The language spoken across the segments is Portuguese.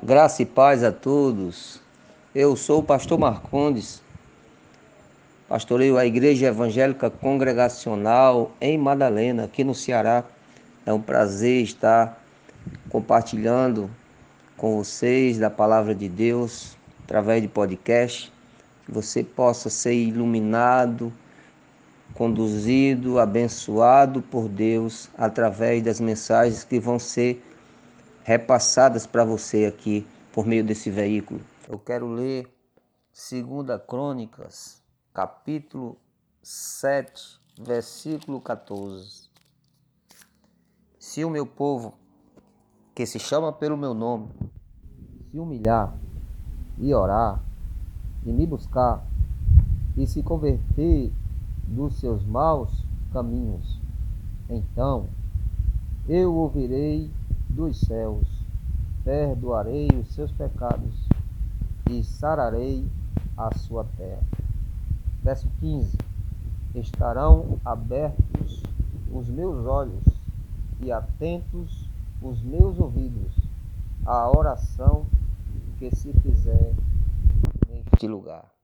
Graça e paz a todos. Eu sou o pastor Marcondes. Pastoreio a Igreja Evangélica Congregacional em Madalena, aqui no Ceará. É um prazer estar compartilhando com vocês da palavra de Deus através de podcast, que você possa ser iluminado, conduzido, abençoado por Deus através das mensagens que vão ser repassadas para você aqui por meio desse veículo. Eu quero ler 2 Crônicas, capítulo 7, versículo 14. Se o meu povo, que se chama pelo meu nome, se humilhar e orar e me buscar e se converter dos seus maus caminhos, então eu ouvirei dos céus, perdoarei os seus pecados e sararei a sua terra. Verso 15: Estarão abertos os meus olhos e atentos os meus ouvidos à oração que se fizer neste lugar.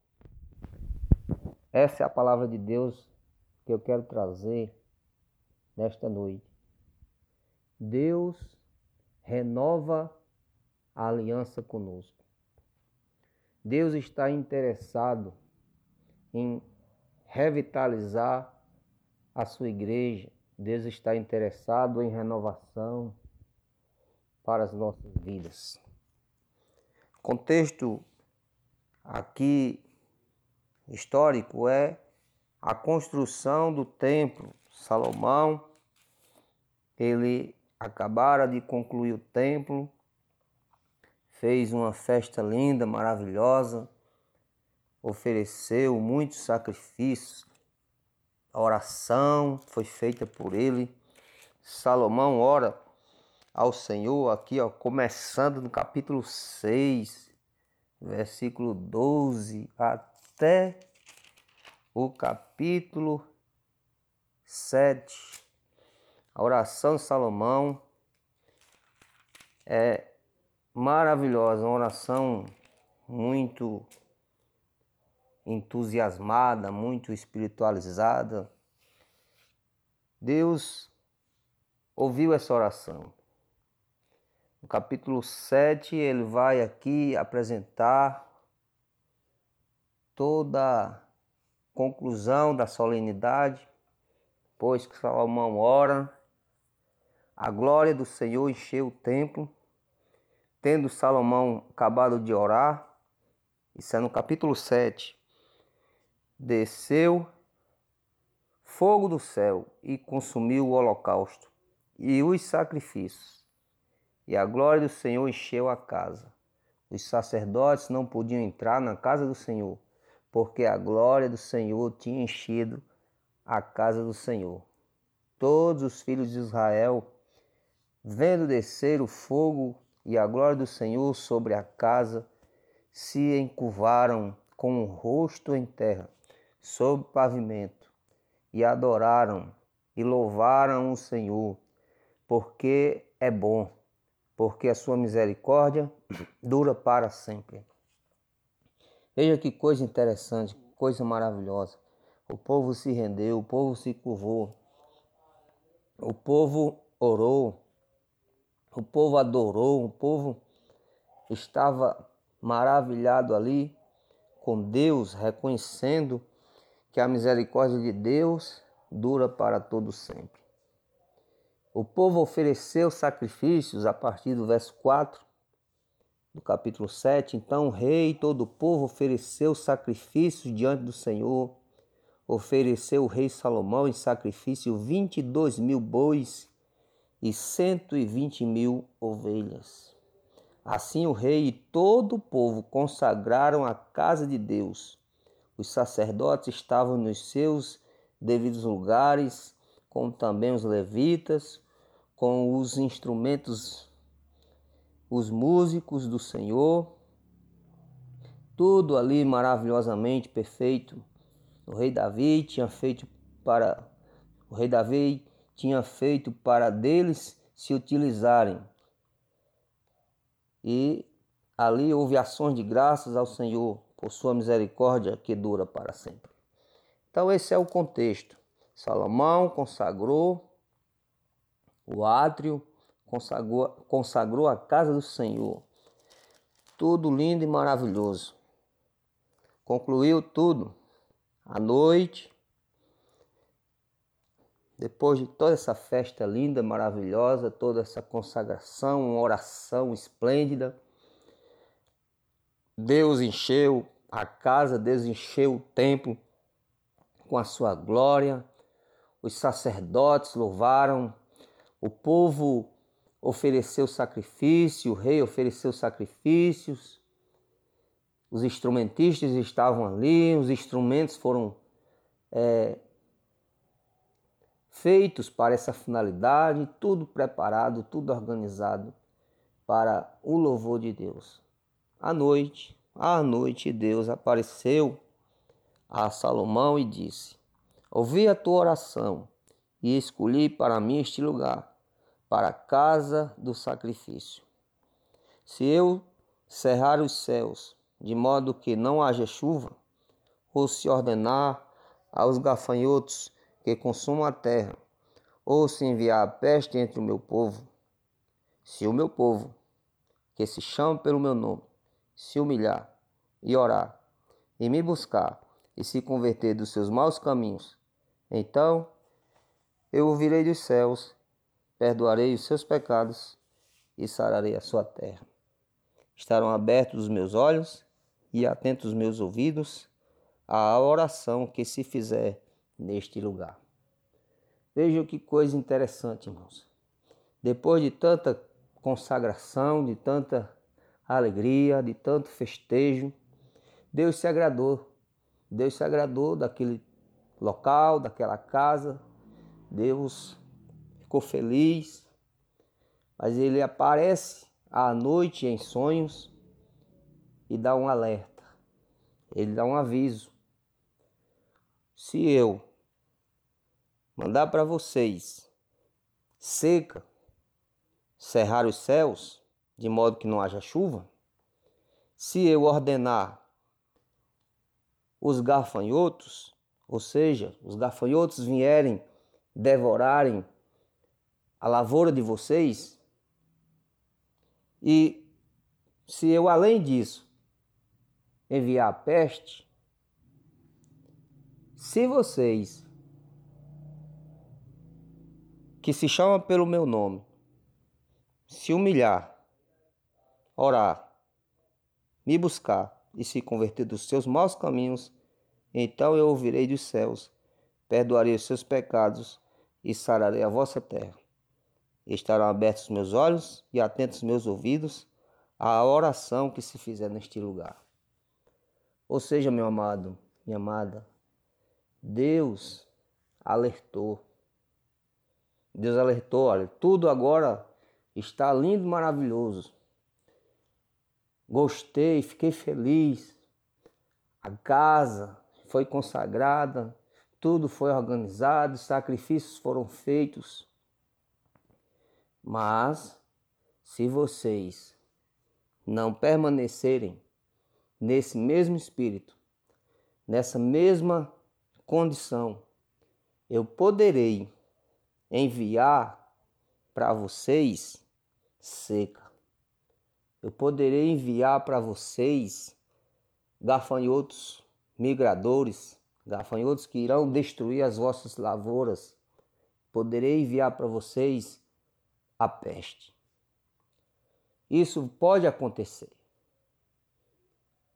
Essa é a palavra de Deus que eu quero trazer nesta noite. Deus renova a aliança conosco. Deus está interessado em revitalizar a sua igreja. Deus está interessado em renovação para as nossas vidas. Contexto aqui histórico é a construção do templo. Salomão, ele acabara de concluir o templo, fez uma festa linda, maravilhosa, ofereceu muitos sacrifícios, a oração foi feita por ele. Salomão ora ao Senhor aqui, ó, começando no capítulo 6, versículo 12 até o capítulo 7. A oração de Salomão é maravilhosa, uma oração muito entusiasmada, muito espiritualizada. Deus ouviu essa oração. No capítulo 7, ele vai aqui apresentar toda a conclusão da solenidade, pois que Salomão ora a glória do Senhor encheu o templo. Tendo Salomão acabado de orar, isso é no capítulo 7, desceu fogo do céu e consumiu o holocausto e os sacrifícios. E a glória do Senhor encheu a casa. Os sacerdotes não podiam entrar na casa do Senhor, porque a glória do Senhor tinha enchido a casa do Senhor. Todos os filhos de Israel vendo descer o fogo e a glória do Senhor sobre a casa, se encurvaram com o rosto em terra, sob o pavimento, e adoraram e louvaram o Senhor, porque é bom, porque a sua misericórdia dura para sempre. Veja que coisa interessante, coisa maravilhosa. O povo se rendeu, o povo se curvou, o povo orou, o povo adorou, o povo estava maravilhado ali com Deus, reconhecendo que a misericórdia de Deus dura para todo sempre. O povo ofereceu sacrifícios a partir do verso 4 do capítulo 7. Então o rei e todo o povo ofereceu sacrifícios diante do Senhor. Ofereceu o rei Salomão em sacrifício 22 mil bois e cento e vinte mil ovelhas. Assim o rei e todo o povo consagraram a casa de Deus. Os sacerdotes estavam nos seus devidos lugares, como também os levitas, com os instrumentos, os músicos do Senhor. Tudo ali maravilhosamente perfeito. O rei Davi tinha feito para o rei Davi tinha feito para deles se utilizarem. E ali houve ações de graças ao Senhor por sua misericórdia que dura para sempre. Então, esse é o contexto. Salomão consagrou o átrio, consagrou, consagrou a casa do Senhor. Tudo lindo e maravilhoso. Concluiu tudo. À noite, depois de toda essa festa linda, maravilhosa, toda essa consagração, uma oração esplêndida, Deus encheu a casa, Deus encheu o templo com a sua glória. Os sacerdotes louvaram, o povo ofereceu sacrifício, o rei ofereceu sacrifícios. Os instrumentistas estavam ali, os instrumentos foram é, feitos para essa finalidade, tudo preparado, tudo organizado para o louvor de Deus. À noite, à noite, Deus apareceu a Salomão e disse: Ouvi a tua oração e escolhi para mim este lugar, para a casa do sacrifício. Se eu cerrar os céus, de modo que não haja chuva, ou se ordenar aos gafanhotos que consumam a terra, ou se enviar a peste entre o meu povo, se o meu povo, que se chama pelo meu nome, se humilhar e orar, e me buscar, e se converter dos seus maus caminhos, então eu ouvirei dos céus, perdoarei os seus pecados e sararei a sua terra. Estarão abertos os meus olhos e atentos os meus ouvidos à oração que se fizer neste lugar. Vejam que coisa interessante, irmãos. Depois de tanta consagração, de tanta alegria, de tanto festejo, Deus se agradou. Deus se agradou daquele local, daquela casa. Deus ficou feliz. Mas ele aparece à noite em sonhos e dá um alerta. Ele dá um aviso. Se eu mandar para vocês seca, cerrar os céus, de modo que não haja chuva, se eu ordenar os gafanhotos, ou seja, os gafanhotos vierem devorarem a lavoura de vocês, e se eu, além disso, enviar a peste, se vocês que se chama pelo meu nome, se humilhar, orar, me buscar e se converter dos seus maus caminhos, então eu ouvirei dos céus, perdoarei os seus pecados e sararei a vossa terra. Estarão abertos meus olhos e atentos meus ouvidos à oração que se fizer neste lugar. Ou seja, meu amado, minha amada, Deus alertou. Deus alertou, olha, tudo agora está lindo, maravilhoso. Gostei, fiquei feliz. A casa foi consagrada, tudo foi organizado, sacrifícios foram feitos. Mas se vocês não permanecerem nesse mesmo espírito, nessa mesma condição, eu poderei enviar para vocês seca. Eu poderei enviar para vocês gafanhotos migradores, gafanhotos que irão destruir as vossas lavouras. Poderei enviar para vocês a peste. Isso pode acontecer.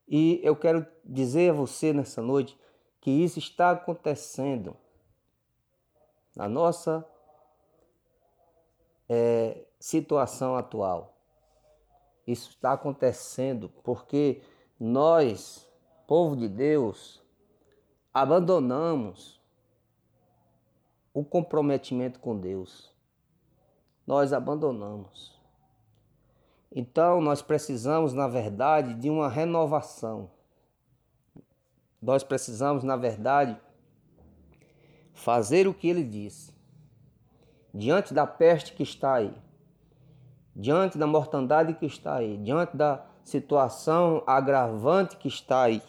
E eu quero dizer a você nessa noite que isso está acontecendo na nossa é, situação atual. Isso está acontecendo porque nós, povo de Deus, abandonamos o comprometimento com Deus. Nós abandonamos. Então, nós precisamos, na verdade, de uma renovação. Nós precisamos, na verdade, fazer o que ele disse diante da peste que está aí, diante da mortandade que está aí, diante da situação agravante que está aí.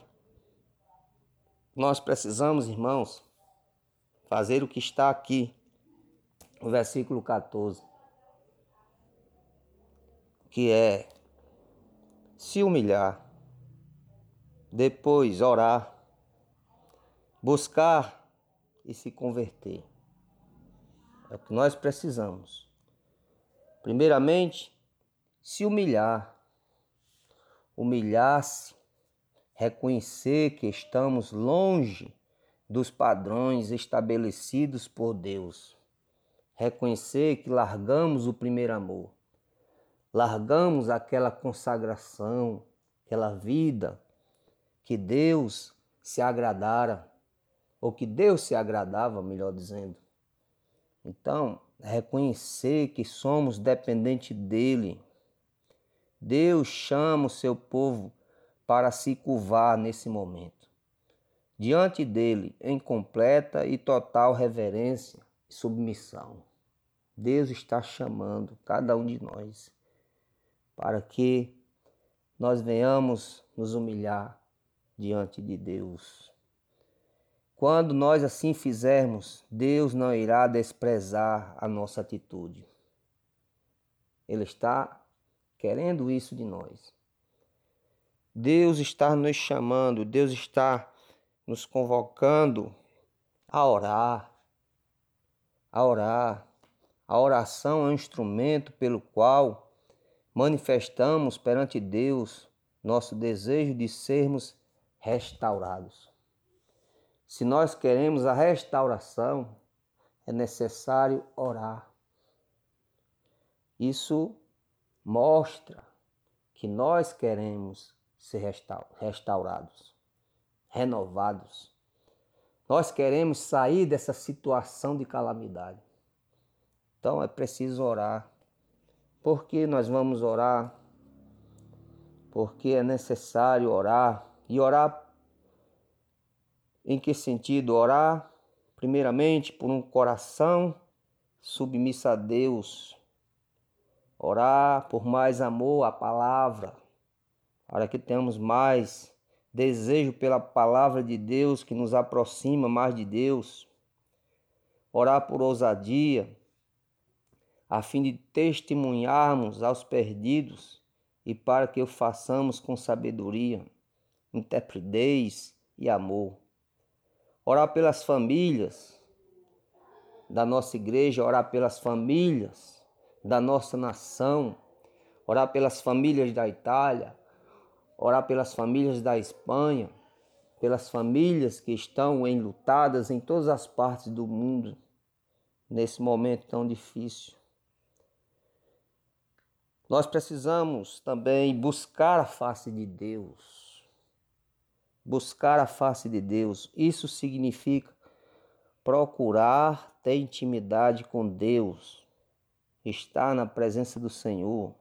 Nós precisamos, irmãos, fazer o que está aqui, no versículo 14, que é se humilhar, depois orar, buscar e se converter. É o que nós precisamos. Primeiramente, se humilhar. Humilhar-se, reconhecer que estamos longe dos padrões estabelecidos por Deus. Reconhecer que largamos o primeiro amor. Largamos aquela consagração, aquela vida que Deus se agradara, ou que Deus se agradava, melhor dizendo. Então, reconhecer que somos dependentes dele. Deus chama o seu povo para se curvar nesse momento. Diante dele, em completa e total reverência e submissão. Deus está chamando cada um de nós para que nós venhamos nos humilhar diante de Deus. Quando nós assim fizermos, Deus não irá desprezar a nossa atitude. Ele está querendo isso de nós. Deus está nos chamando, Deus está nos convocando a orar. A orar. A oração é um instrumento pelo qual manifestamos perante Deus nosso desejo de sermos restaurados. Se nós queremos a restauração, é necessário orar. Isso mostra que nós queremos ser restaurados, renovados. Nós queremos sair dessa situação de calamidade. Então é preciso orar. Por que nós vamos orar? Porque é necessário orar e orar em que sentido? Orar, primeiramente, por um coração submisso a Deus. Orar por mais amor à palavra, para que tenhamos mais desejo pela palavra de Deus que nos aproxima mais de Deus. Orar por ousadia, a fim de testemunharmos aos perdidos e para que o façamos com sabedoria, intrepidez e amor orar pelas famílias da nossa igreja, orar pelas famílias da nossa nação, orar pelas famílias da Itália, orar pelas famílias da Espanha, pelas famílias que estão enlutadas em todas as partes do mundo nesse momento tão difícil. Nós precisamos também buscar a face de Deus buscar a face de Deus. Isso significa procurar ter intimidade com Deus, estar na presença do Senhor.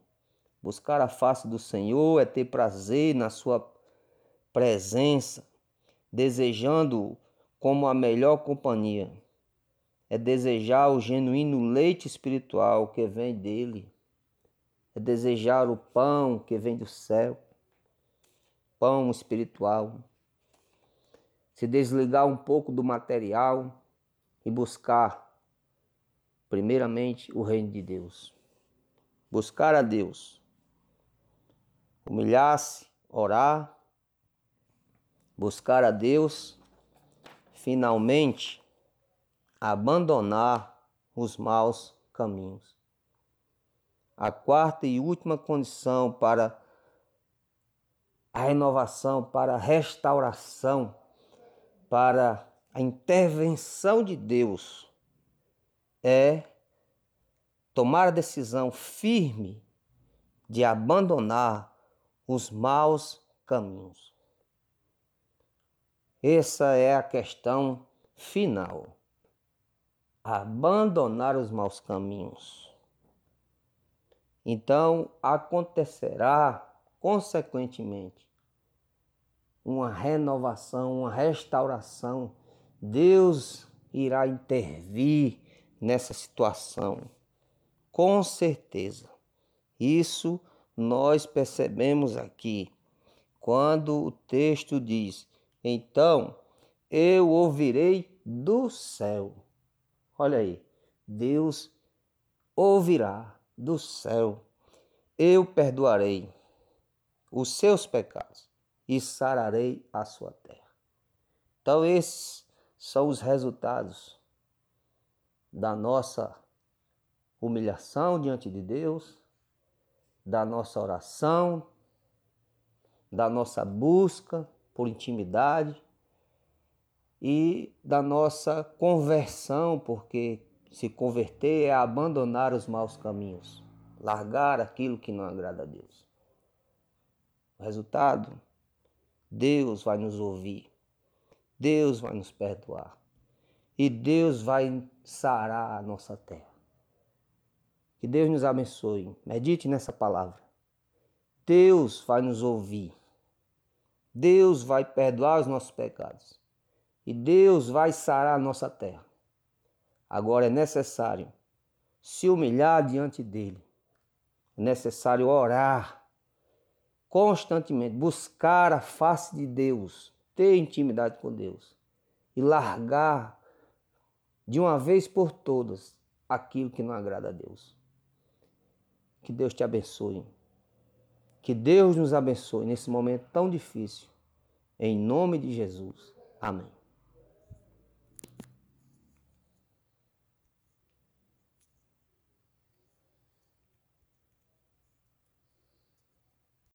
Buscar a face do Senhor é ter prazer na sua presença, desejando como a melhor companhia. É desejar o genuíno leite espiritual que vem dele. É desejar o pão que vem do céu. Pão espiritual se desligar um pouco do material e buscar, primeiramente, o reino de Deus. Buscar a Deus. Humilhar-se, orar, buscar a Deus, finalmente, abandonar os maus caminhos. A quarta e última condição para a renovação, para a restauração para a intervenção de Deus é tomar a decisão firme de abandonar os maus caminhos. Essa é a questão final. Abandonar os maus caminhos. Então acontecerá, consequentemente, uma renovação, uma restauração. Deus irá intervir nessa situação. Com certeza. Isso nós percebemos aqui quando o texto diz: Então eu ouvirei do céu. Olha aí, Deus ouvirá do céu. Eu perdoarei os seus pecados e sararei a sua terra. Então, esses são os resultados da nossa humilhação diante de Deus, da nossa oração, da nossa busca por intimidade e da nossa conversão, porque se converter é abandonar os maus caminhos, largar aquilo que não agrada a Deus. O resultado, Deus vai nos ouvir, Deus vai nos perdoar e Deus vai sarar a nossa terra. Que Deus nos abençoe. Medite nessa palavra. Deus vai nos ouvir. Deus vai perdoar os nossos pecados. E Deus vai sarar a nossa terra. Agora é necessário se humilhar diante dele. É necessário orar constantemente, buscar a face de Deus, ter intimidade com Deus e largar de uma vez por todas aquilo que não agrada a Deus. Que Deus te abençoe. Que Deus nos abençoe nesse momento tão difícil. Em nome de Jesus. Amém.